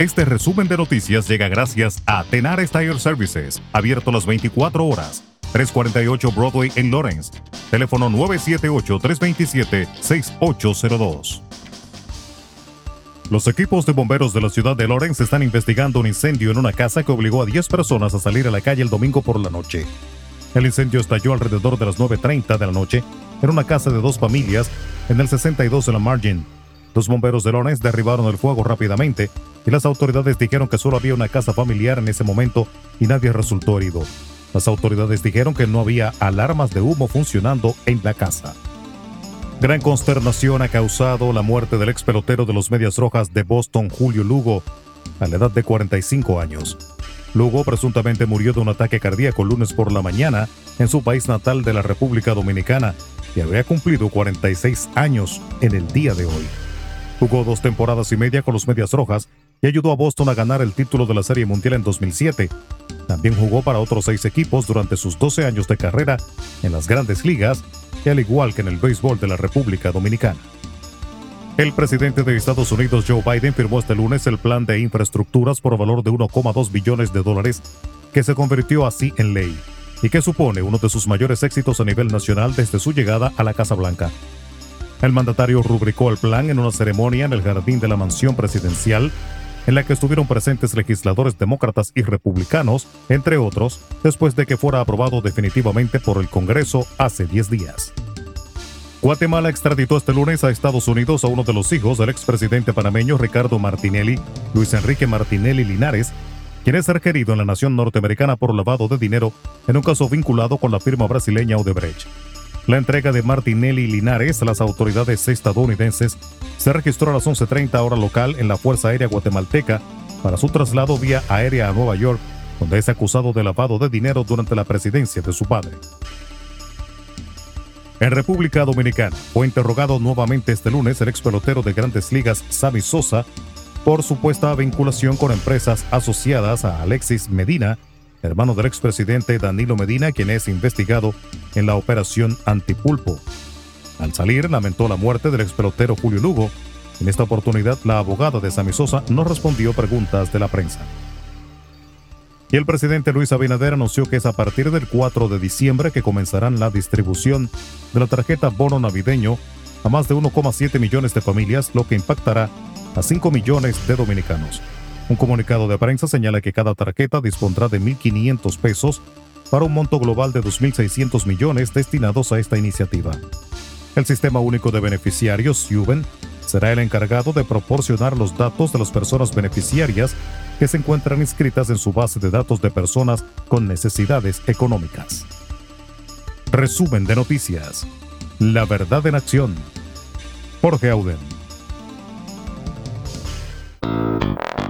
Este resumen de noticias llega gracias a Tenar Tire Services, abierto las 24 horas. 348 Broadway en Lawrence. Teléfono 978-327-6802. Los equipos de bomberos de la ciudad de Lawrence están investigando un incendio en una casa que obligó a 10 personas a salir a la calle el domingo por la noche. El incendio estalló alrededor de las 9.30 de la noche en una casa de dos familias en el 62 de la Margin. Los bomberos de Lawrence derribaron el fuego rápidamente y las autoridades dijeron que solo había una casa familiar en ese momento y nadie resultó herido. Las autoridades dijeron que no había alarmas de humo funcionando en la casa. Gran consternación ha causado la muerte del ex pelotero de los Medias Rojas de Boston, Julio Lugo, a la edad de 45 años. Lugo presuntamente murió de un ataque cardíaco lunes por la mañana en su país natal de la República Dominicana y había cumplido 46 años en el día de hoy. Jugó dos temporadas y media con los Medias Rojas y ayudó a Boston a ganar el título de la Serie Mundial en 2007. También jugó para otros seis equipos durante sus 12 años de carrera en las grandes ligas y al igual que en el béisbol de la República Dominicana. El presidente de Estados Unidos, Joe Biden, firmó este lunes el plan de infraestructuras por valor de 1,2 billones de dólares, que se convirtió así en ley, y que supone uno de sus mayores éxitos a nivel nacional desde su llegada a la Casa Blanca. El mandatario rubricó el plan en una ceremonia en el jardín de la mansión presidencial, en la que estuvieron presentes legisladores demócratas y republicanos, entre otros, después de que fuera aprobado definitivamente por el Congreso hace 10 días. Guatemala extraditó este lunes a Estados Unidos a uno de los hijos del expresidente panameño Ricardo Martinelli, Luis Enrique Martinelli Linares, quien es requerido en la nación norteamericana por lavado de dinero en un caso vinculado con la firma brasileña Odebrecht. La entrega de Martinelli Linares a las autoridades estadounidenses se registró a las 11.30 hora local en la Fuerza Aérea Guatemalteca para su traslado vía aérea a Nueva York, donde es acusado de lavado de dinero durante la presidencia de su padre. En República Dominicana fue interrogado nuevamente este lunes el ex pelotero de grandes ligas Sammy Sosa por supuesta vinculación con empresas asociadas a Alexis Medina, hermano del expresidente Danilo Medina, quien es investigado en la operación Antipulpo. Al salir, lamentó la muerte del ex pelotero Julio Lugo. En esta oportunidad, la abogada de Sammy Sosa no respondió preguntas de la prensa. Y el presidente Luis Abinader anunció que es a partir del 4 de diciembre que comenzarán la distribución de la tarjeta bono navideño a más de 1,7 millones de familias, lo que impactará a 5 millones de dominicanos. Un comunicado de prensa señala que cada tarjeta dispondrá de 1.500 pesos para un monto global de 2.600 millones destinados a esta iniciativa. El Sistema Único de Beneficiarios, SUBEN, será el encargado de proporcionar los datos de las personas beneficiarias que se encuentran inscritas en su base de datos de personas con necesidades económicas. Resumen de noticias. La verdad en acción. Jorge Auden.